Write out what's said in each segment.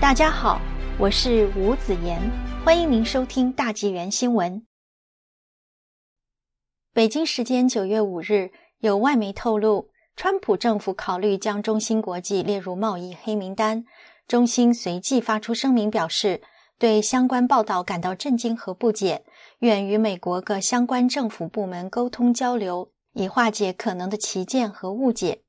大家好，我是吴子言，欢迎您收听大纪元新闻。北京时间九月五日，有外媒透露，川普政府考虑将中芯国际列入贸易黑名单。中芯随即发出声明，表示对相关报道感到震惊和不解，愿与美国各相关政府部门沟通交流，以化解可能的歧见和误解。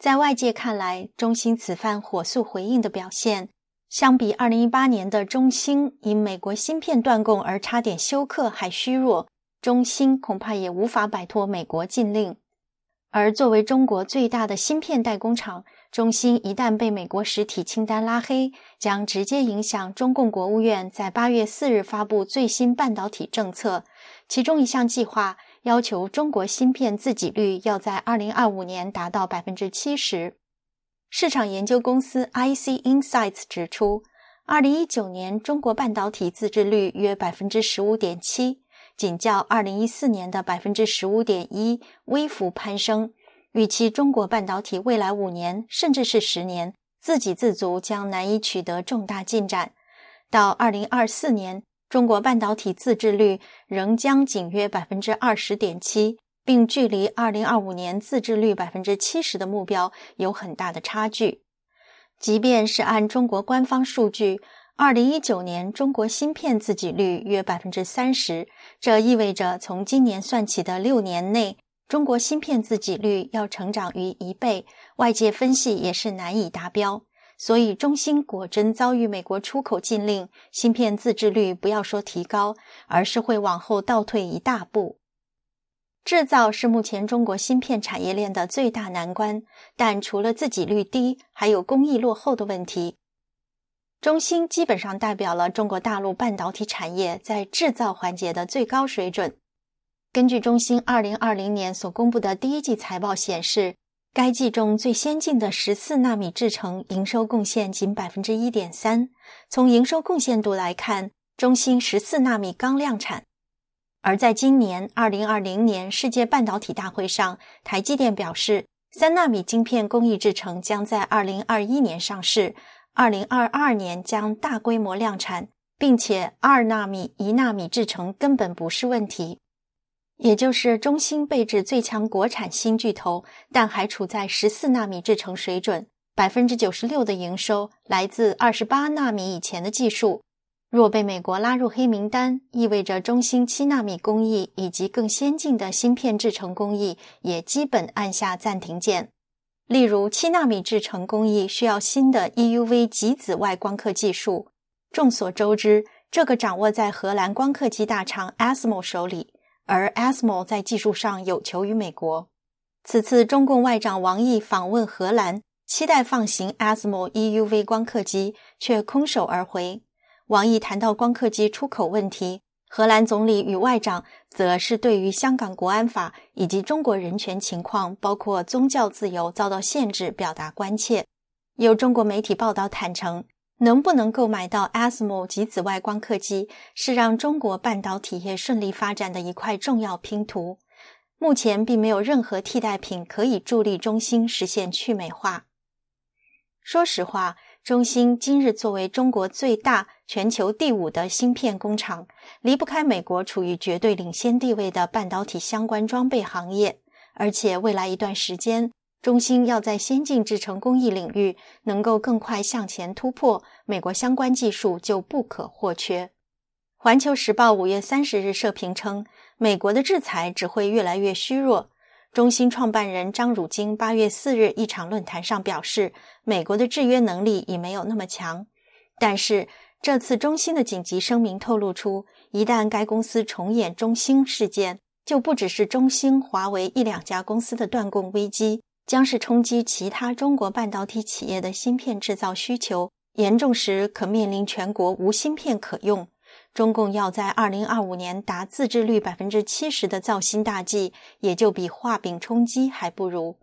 在外界看来，中兴此番火速回应的表现，相比2018年的中兴因美国芯片断供而差点休克还虚弱。中兴恐怕也无法摆脱美国禁令。而作为中国最大的芯片代工厂，中兴一旦被美国实体清单拉黑，将直接影响中共国务院在8月4日发布最新半导体政策，其中一项计划。要求中国芯片自给率要在二零二五年达到百分之七十。市场研究公司 IC Insights 指出，二零一九年中国半导体自制率约百分之十五点七，仅较二零一四年的百分之十五点一微幅攀升。预期中国半导体未来五年甚至是十年自给自足将难以取得重大进展。到二零二四年。中国半导体自制率仍将仅约百分之二十点七，并距离二零二五年自制率百分之七十的目标有很大的差距。即便是按中国官方数据，二零一九年中国芯片自给率约百分之三十，这意味着从今年算起的六年内，中国芯片自给率要成长于一倍。外界分析也是难以达标。所以，中芯果真遭遇美国出口禁令，芯片自制率不要说提高，而是会往后倒退一大步。制造是目前中国芯片产业链的最大难关，但除了自给率低，还有工艺落后的问题。中芯基本上代表了中国大陆半导体产业在制造环节的最高水准。根据中芯二零二零年所公布的第一季财报显示。该季中最先进的十四纳米制程营收贡献仅百分之一点三。从营收贡献度来看，中芯十四纳米刚量产。而在今年二零二零年世界半导体大会上，台积电表示，三纳米晶片工艺制程将在二零二一年上市，二零二二年将大规模量产，并且二纳米、一纳米制程根本不是问题。也就是中芯被指最强国产新巨头，但还处在十四纳米制程水准，百分之九十六的营收来自二十八纳米以前的技术。若被美国拉入黑名单，意味着中芯七纳米工艺以及更先进的芯片制程工艺也基本按下暂停键。例如，七纳米制程工艺需要新的 EUV 极紫外光刻技术。众所周知，这个掌握在荷兰光刻机大厂 ASML 手里。而 ASML 在技术上有求于美国。此次中共外长王毅访问荷兰，期待放行 ASML EUV 光刻机，却空手而回。王毅谈到光刻机出口问题，荷兰总理与外长则是对于香港国安法以及中国人权情况，包括宗教自由遭到限制，表达关切。有中国媒体报道坦诚。能不能购买到 ASML 及紫外光刻机，是让中国半导体业顺利发展的一块重要拼图。目前并没有任何替代品可以助力中芯实现去美化。说实话，中芯今日作为中国最大、全球第五的芯片工厂，离不开美国处于绝对领先地位的半导体相关装备行业，而且未来一段时间。中兴要在先进制程工艺领域能够更快向前突破，美国相关技术就不可或缺。环球时报五月三十日社评称，美国的制裁只会越来越虚弱。中兴创办人张汝京八月四日一场论坛上表示，美国的制约能力已没有那么强。但是这次中兴的紧急声明透露出，一旦该公司重演中兴事件，就不只是中兴、华为一两家公司的断供危机。将是冲击其他中国半导体企业的芯片制造需求，严重时可面临全国无芯片可用。中共要在二零二五年达自制率百分之七十的造芯大计，也就比画饼充饥还不如。